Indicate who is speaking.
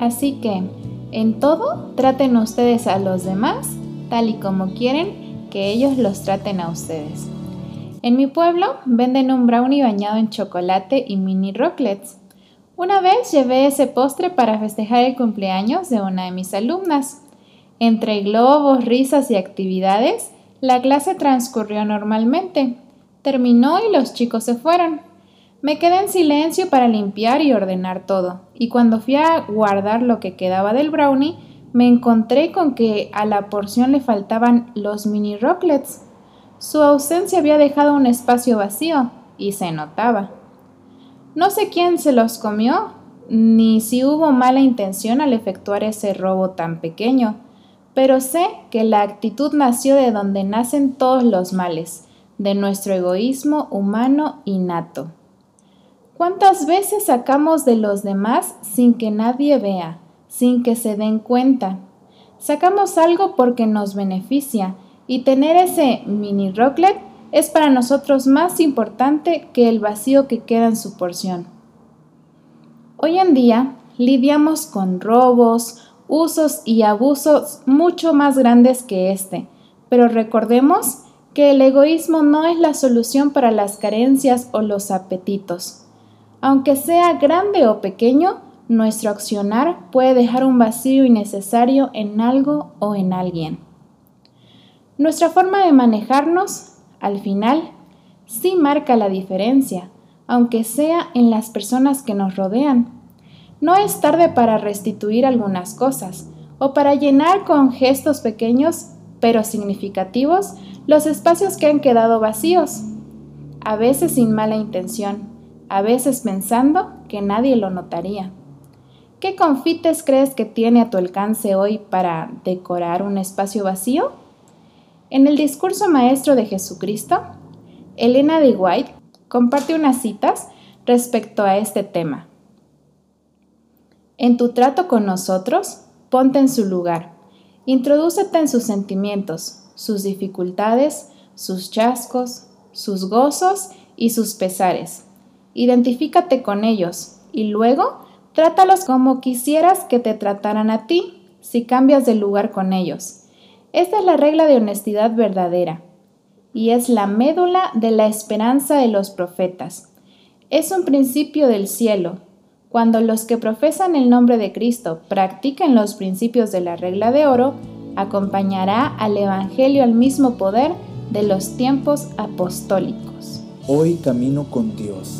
Speaker 1: Así que, en todo, traten ustedes a los demás tal y como quieren que ellos los traten a ustedes. En mi pueblo venden un brownie bañado en chocolate y mini rocklets. Una vez llevé ese postre para festejar el cumpleaños de una de mis alumnas. Entre globos, risas y actividades, la clase transcurrió normalmente. Terminó y los chicos se fueron. Me quedé en silencio para limpiar y ordenar todo, y cuando fui a guardar lo que quedaba del brownie, me encontré con que a la porción le faltaban los mini rocklets. Su ausencia había dejado un espacio vacío, y se notaba. No sé quién se los comió, ni si hubo mala intención al efectuar ese robo tan pequeño, pero sé que la actitud nació de donde nacen todos los males, de nuestro egoísmo humano innato. ¿Cuántas veces sacamos de los demás sin que nadie vea, sin que se den cuenta? Sacamos algo porque nos beneficia y tener ese mini rocklet es para nosotros más importante que el vacío que queda en su porción. Hoy en día lidiamos con robos, usos y abusos mucho más grandes que este, pero recordemos que el egoísmo no es la solución para las carencias o los apetitos. Aunque sea grande o pequeño, nuestro accionar puede dejar un vacío innecesario en algo o en alguien. Nuestra forma de manejarnos, al final, sí marca la diferencia, aunque sea en las personas que nos rodean. No es tarde para restituir algunas cosas o para llenar con gestos pequeños pero significativos los espacios que han quedado vacíos, a veces sin mala intención, a veces pensando que nadie lo notaría. ¿Qué confites crees que tiene a tu alcance hoy para decorar un espacio vacío? En el discurso maestro de Jesucristo, Elena de White comparte unas citas respecto a este tema. En tu trato con nosotros, ponte en su lugar, introdúcete en sus sentimientos, sus dificultades, sus chascos, sus gozos y sus pesares. Identifícate con ellos y luego trátalos como quisieras que te trataran a ti si cambias de lugar con ellos. Esta es la regla de honestidad verdadera y es la médula de la esperanza de los profetas. Es un principio del cielo. Cuando los que profesan el nombre de Cristo practiquen los principios de la regla de oro, acompañará al Evangelio al mismo poder de los tiempos apostólicos.
Speaker 2: Hoy camino con Dios,